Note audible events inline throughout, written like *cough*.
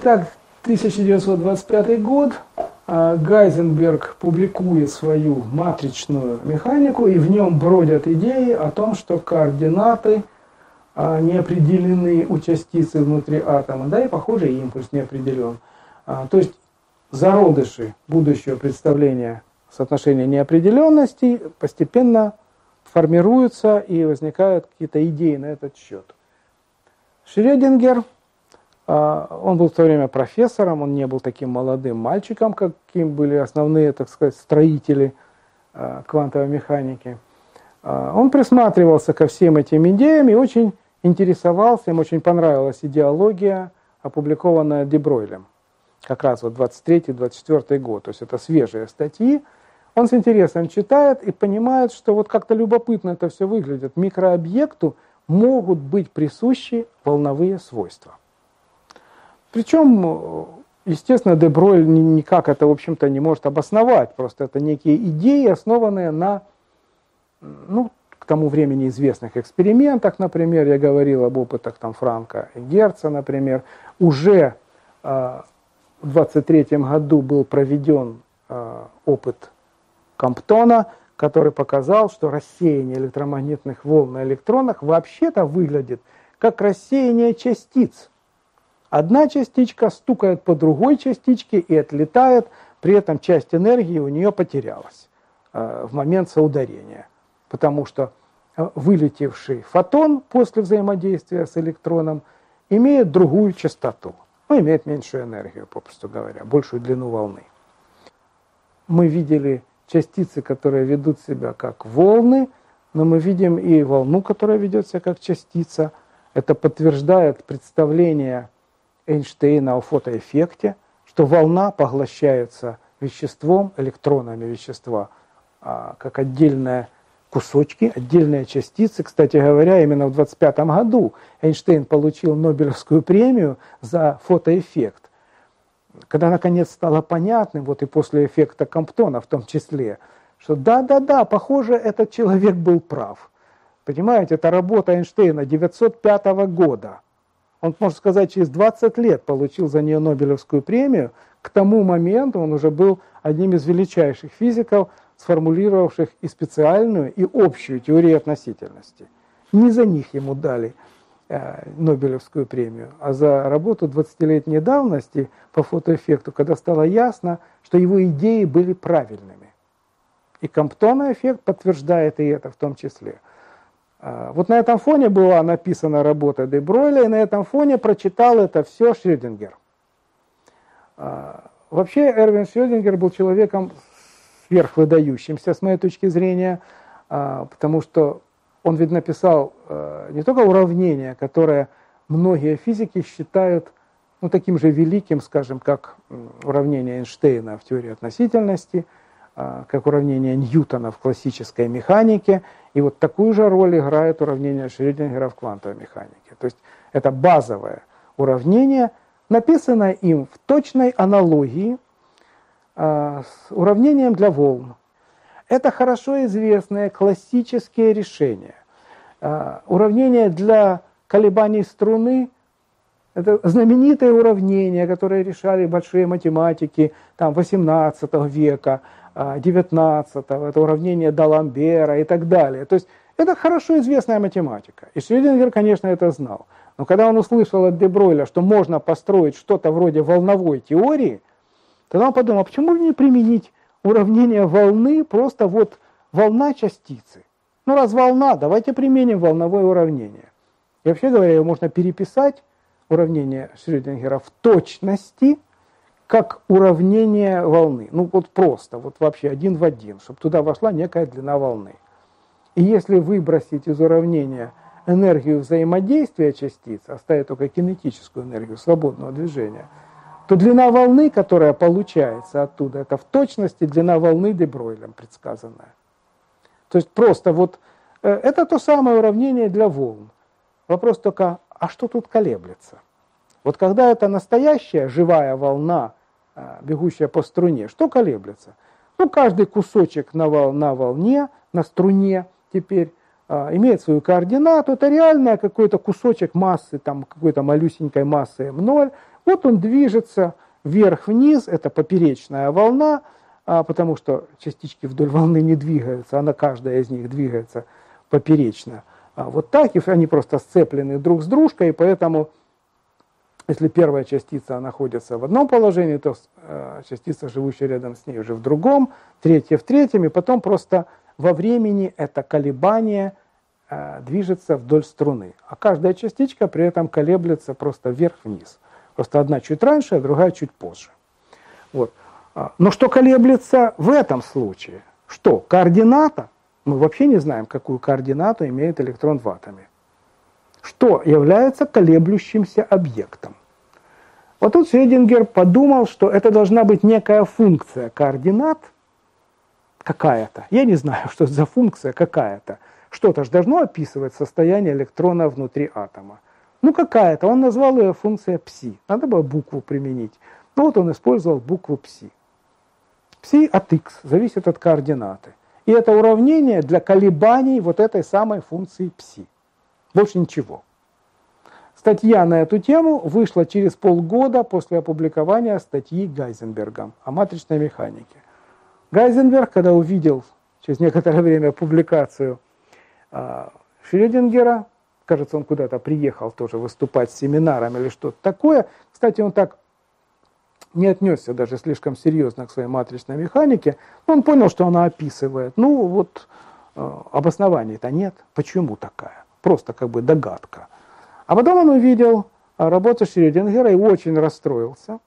Итак, 1925 год. А, Гайзенберг публикует свою матричную механику, и в нем бродят идеи о том, что координаты а, не определены у частицы внутри атома, да, и, похоже, импульс не определен. А, то есть зародыши будущего представления соотношения неопределенностей постепенно формируются и возникают какие-то идеи на этот счет. Шрёдингер, он был в то время профессором, он не был таким молодым мальчиком, каким были основные, так сказать, строители а, квантовой механики. А, он присматривался ко всем этим идеям и очень интересовался, им очень понравилась идеология, опубликованная Дебройлем. Как раз вот 23-24 год, то есть это свежие статьи. Он с интересом читает и понимает, что вот как-то любопытно это все выглядит. Микрообъекту – могут быть присущи волновые свойства. Причем, естественно, Деброль никак это, в общем-то, не может обосновать. Просто это некие идеи, основанные на, ну, к тому времени известных экспериментах, например, я говорил об опытах там Франка и Герца, например. Уже э, в 23 году был проведен э, опыт Камптона, который показал, что рассеяние электромагнитных волн на электронах вообще-то выглядит как рассеяние частиц. Одна частичка стукает по другой частичке и отлетает, при этом часть энергии у нее потерялась э, в момент соударения, потому что э, вылетевший фотон после взаимодействия с электроном имеет другую частоту, ну, имеет меньшую энергию, попросту говоря, большую длину волны. Мы видели частицы, которые ведут себя как волны, но мы видим и волну, которая ведет себя как частица. Это подтверждает представление Эйнштейна о фотоэффекте, что волна поглощается веществом, электронами вещества, а, как отдельные кусочки, отдельные частицы. Кстати говоря, именно в 1925 году Эйнштейн получил Нобелевскую премию за фотоэффект когда наконец стало понятным, вот и после эффекта Комптона в том числе, что да-да-да, похоже, этот человек был прав. Понимаете, это работа Эйнштейна 905 года. Он, можно сказать, через 20 лет получил за нее Нобелевскую премию. К тому моменту он уже был одним из величайших физиков, сформулировавших и специальную, и общую теорию относительности. Не за них ему дали Э, Нобелевскую премию, а за работу 20-летней давности по фотоэффекту, когда стало ясно, что его идеи были правильными. И Комптона эффект подтверждает и это в том числе. А, вот на этом фоне была написана работа Де Бройля, и на этом фоне прочитал это все Шрёдингер. А, вообще Эрвин Шрёдингер был человеком сверхвыдающимся, с моей точки зрения, а, потому что он ведь написал не только уравнение, которое многие физики считают ну, таким же великим, скажем, как уравнение Эйнштейна в теории относительности, как уравнение Ньютона в классической механике, и вот такую же роль играет уравнение Шрёдингера в квантовой механике. То есть это базовое уравнение, написанное им в точной аналогии э, с уравнением для волн. Это хорошо известные классические решения. А, уравнение для колебаний струны – это знаменитое уравнение, которое решали большие математики там, 18 века, 19 а, это уравнение Даламбера и так далее. То есть это хорошо известная математика. И Шрёдингер, конечно, это знал. Но когда он услышал от Дебройля, что можно построить что-то вроде волновой теории, тогда он подумал, а почему не применить уравнение волны просто вот волна частицы? Ну, раз волна, давайте применим волновое уравнение. И вообще говоря, его можно переписать, уравнение Шрёдингера, в точности, как уравнение волны. Ну, вот просто, вот вообще один в один, чтобы туда вошла некая длина волны. И если выбросить из уравнения энергию взаимодействия частиц, оставить только кинетическую энергию свободного движения, то длина волны, которая получается оттуда, это в точности длина волны Дебройлем предсказанная. То есть просто вот э, это то самое уравнение для волн. Вопрос только, а что тут колеблется? Вот когда это настоящая живая волна, э, бегущая по струне, что колеблется? Ну, каждый кусочек на, вол, на волне, на струне теперь э, имеет свою координату. Это реально какой-то кусочек массы, там какой-то малюсенькой массы m0. Вот он движется вверх-вниз, это поперечная волна, а, потому что частички вдоль волны не двигаются, она каждая из них двигается поперечно. А вот так, и они просто сцеплены друг с дружкой, и поэтому, если первая частица находится в одном положении, то э, частица, живущая рядом с ней, уже в другом, третья в третьем, и потом просто во времени это колебание э, движется вдоль струны. А каждая частичка при этом колеблется просто вверх-вниз. Просто одна чуть раньше, а другая чуть позже. Вот. А, но что колеблется в этом случае? Что? Координата? Мы вообще не знаем, какую координату имеет электрон в атоме. Что является колеблющимся объектом? Вот тут Шредингер подумал, что это должна быть некая функция координат какая-то. Я не знаю, что за функция какая-то. Что-то же должно описывать состояние электрона внутри атома. Ну, какая-то. Он назвал ее функция пси. Надо было букву применить. Ну, вот он использовал букву пси. Пси от x зависит от координаты. И это уравнение для колебаний вот этой самой функции пси. Больше ничего. Статья на эту тему вышла через полгода после опубликования статьи Гайзенбергом о матричной механике. Гайзенберг, когда увидел через некоторое время публикацию э, Шрёдингера, кажется, он куда-то приехал тоже выступать с семинаром или что-то такое. Кстати, он так не отнесся даже слишком серьезно к своей матричной механике, но он понял, что она описывает. Ну, вот э, обоснований-то нет. Почему такая? Просто как бы догадка. А потом он увидел э, работу Шрёдингера и очень расстроился,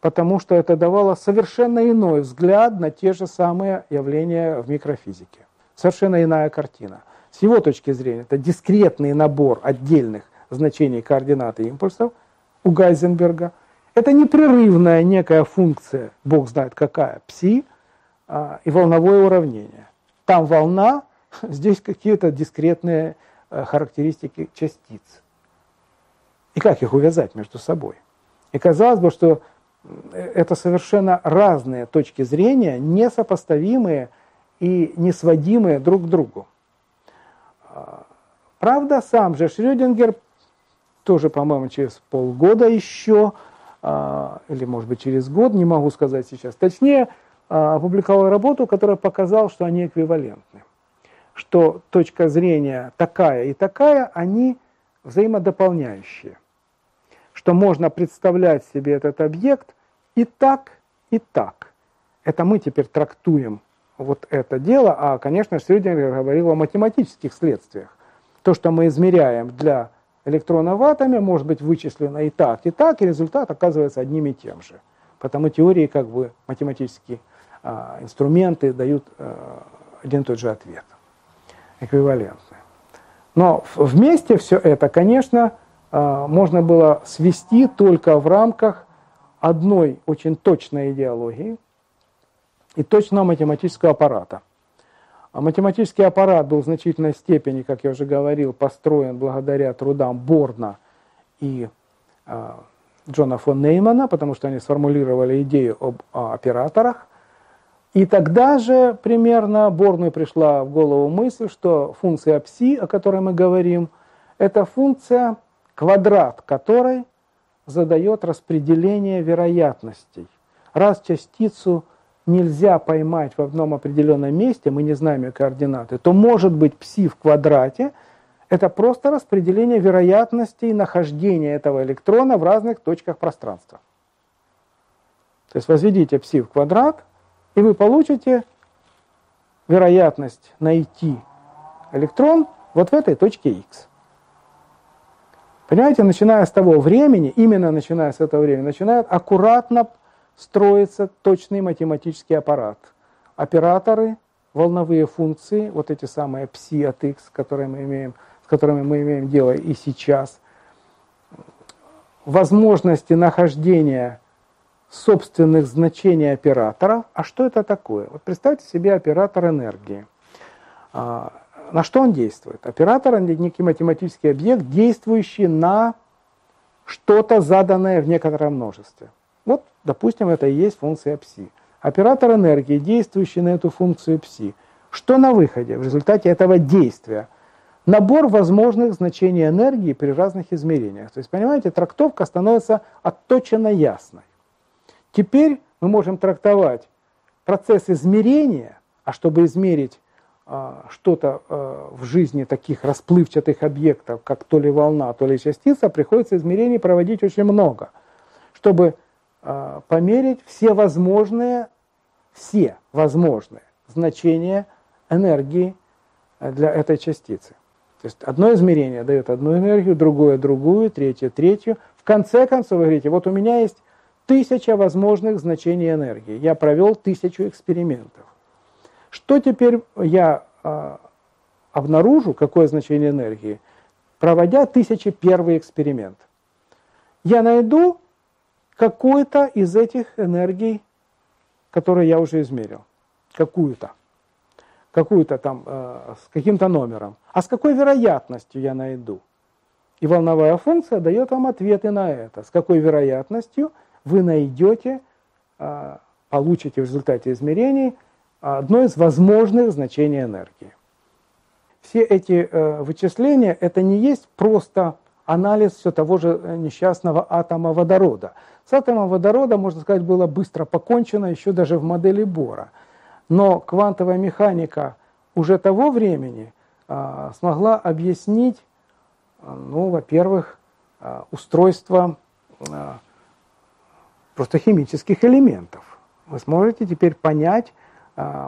потому что это давало совершенно иной взгляд на те же самые явления в микрофизике. Совершенно иная картина. С его точки зрения, это дискретный набор отдельных значений координаты импульсов у Гайзенберга. Это непрерывная некая функция, бог знает какая, пси, а, и волновое уравнение. Там волна, *laughs* здесь какие-то дискретные э, характеристики частиц. И как их увязать между собой? И казалось бы, что э, это совершенно разные точки зрения, несопоставимые и несводимые друг к другу. Правда, сам же Шрёдингер тоже, по-моему, через полгода еще, а, или, может быть, через год, не могу сказать сейчас, точнее, а, опубликовал работу, которая показала, что они эквивалентны. Что точка зрения такая и такая, они взаимодополняющие. Что можно представлять себе этот объект и так, и так. Это мы теперь трактуем вот это дело, а, конечно, Шрёдингер говорил о математических следствиях. То, что мы измеряем для электрона в атоме, может быть вычислено и так, и так, и результат оказывается одним и тем же. Потому теории, как бы, математические а, инструменты дают а, один и тот же ответ. Эквивалентный. Но вместе все это, конечно, а, можно было свести только в рамках одной очень точной идеологии – и точного математического аппарата. А математический аппарат был в значительной степени, как я уже говорил, построен благодаря трудам Борна и э, Джона фон Неймана, потому что они сформулировали идею об операторах. И тогда же примерно Борну пришла в голову мысль, что функция пси, о которой мы говорим, это функция, квадрат которой задает распределение вероятностей. Раз частицу нельзя поймать в одном определенном месте, мы не знаем ее координаты, то может быть пси в квадрате, это просто распределение вероятностей нахождения этого электрона в разных точках пространства. То есть возведите пси в квадрат, и вы получите вероятность найти электрон вот в этой точке x. Понимаете, начиная с того времени, именно начиная с этого времени, начинает аккуратно строится точный математический аппарат. Операторы, волновые функции, вот эти самые пси от x, которые мы имеем, с которыми мы имеем дело и сейчас, возможности нахождения собственных значений операторов. А что это такое? Вот представьте себе оператор энергии. А, на что он действует? Оператор – это некий математический объект, действующий на что-то заданное в некотором множестве. Допустим, это и есть функция пси. Оператор энергии, действующий на эту функцию пси. Что на выходе в результате этого действия? набор возможных значений энергии при разных измерениях. То есть, понимаете, трактовка становится отточенно ясной. Теперь мы можем трактовать процесс измерения, а чтобы измерить а, что-то а, в жизни таких расплывчатых объектов, как то ли волна, то ли частица, приходится измерений проводить очень много, чтобы померить все возможные, все возможные значения энергии для этой частицы. То есть одно измерение дает одну энергию, другое другую, третье третью. В конце концов вы говорите, вот у меня есть тысяча возможных значений энергии. Я провел тысячу экспериментов. Что теперь я э, обнаружу, какое значение энергии, проводя тысячи первый эксперимент? Я найду какую-то из этих энергий, которые я уже измерил. Какую-то какую-то там, э, с каким-то номером, а с какой вероятностью я найду. И волновая функция дает вам ответы на это. С какой вероятностью вы найдете, э, получите в результате измерений одно из возможных значений энергии. Все эти э, вычисления – это не есть просто анализ все того же несчастного атома водорода. С атомом водорода, можно сказать, было быстро покончено еще даже в модели Бора – но квантовая механика уже того времени а, смогла объяснить, а, ну, во-первых, а, устройство просто химических элементов. Вы сможете теперь понять,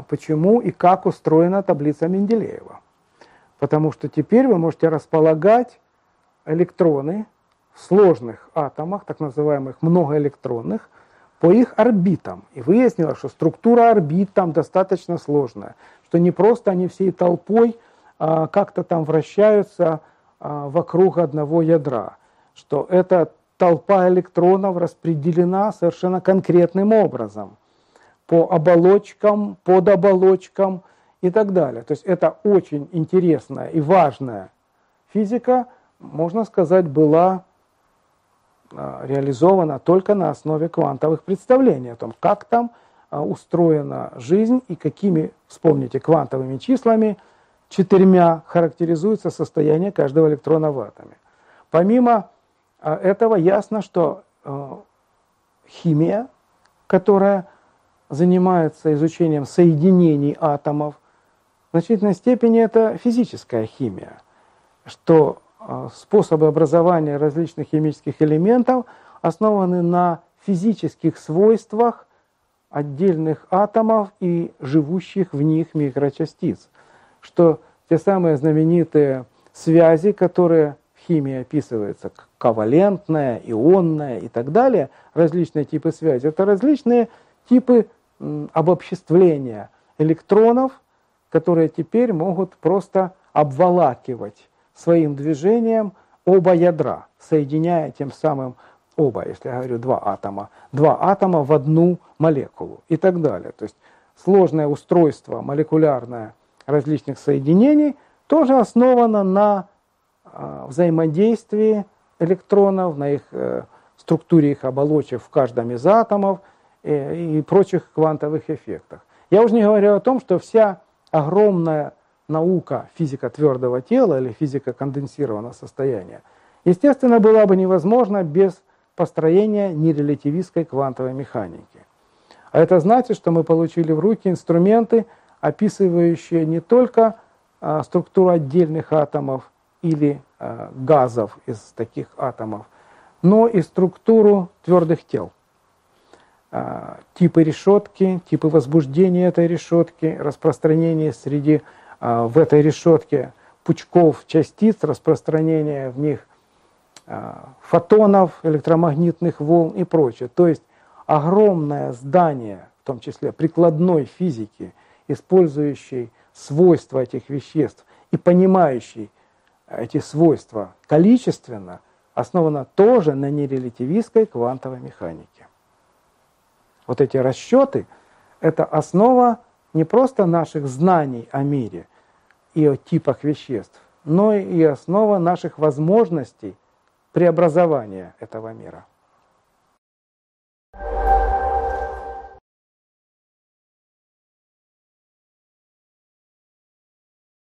почему и как устроена таблица Менделеева. Потому что теперь вы можете располагать электроны в сложных атомах, так называемых многоэлектронных, по их орбитам. И выяснилось, что структура орбит там достаточно сложная, что не просто они всей толпой а, как-то там вращаются а, вокруг одного ядра, что эта толпа электронов распределена совершенно конкретным образом по оболочкам, под оболочкам и так далее. То есть это очень интересная и важная физика, можно сказать, была а, реализована только на основе квантовых представлений о том, как там а, устроена жизнь и какими, вспомните, квантовыми числами, четырьмя характеризуется состояние каждого электрона в атоме. Помимо а, этого ясно, что химия, которая занимается изучением соединений атомов, в значительной степени это физическая химия, что способы образования различных химических элементов основаны на физических свойствах отдельных атомов и живущих в них микрочастиц. Что те самые знаменитые связи, которые в химии описываются, ковалентная, ионная и так далее, различные типы связи, это различные типы обобществления электронов, которые теперь могут просто обволакивать своим движением оба ядра, соединяя тем самым оба, если я говорю два атома, два атома в одну молекулу и так далее. То есть сложное устройство молекулярное различных соединений тоже основано на э, взаимодействии электронов, на их э, структуре их оболочек в каждом из атомов э, и прочих квантовых эффектах. Я уже не говорю о том, что вся огромная наука физика твердого тела или физика конденсированного состояния, естественно, была бы невозможна без построения нерелятивистской квантовой механики. А это значит, что мы получили в руки инструменты, описывающие не только а, структуру отдельных атомов или а, газов из таких атомов, но и структуру твердых тел. А, типы решетки, типы возбуждения этой решетки, распространение среди в этой решетке пучков частиц, распространения в них а, фотонов, электромагнитных волн и прочее. То есть огромное здание, в том числе прикладной физики, использующей свойства этих веществ и понимающей эти свойства количественно, основано тоже на нерелятивистской квантовой механике. Вот эти расчеты – это основа не просто наших знаний о мире и о типах веществ, но и основа наших возможностей преобразования этого мира.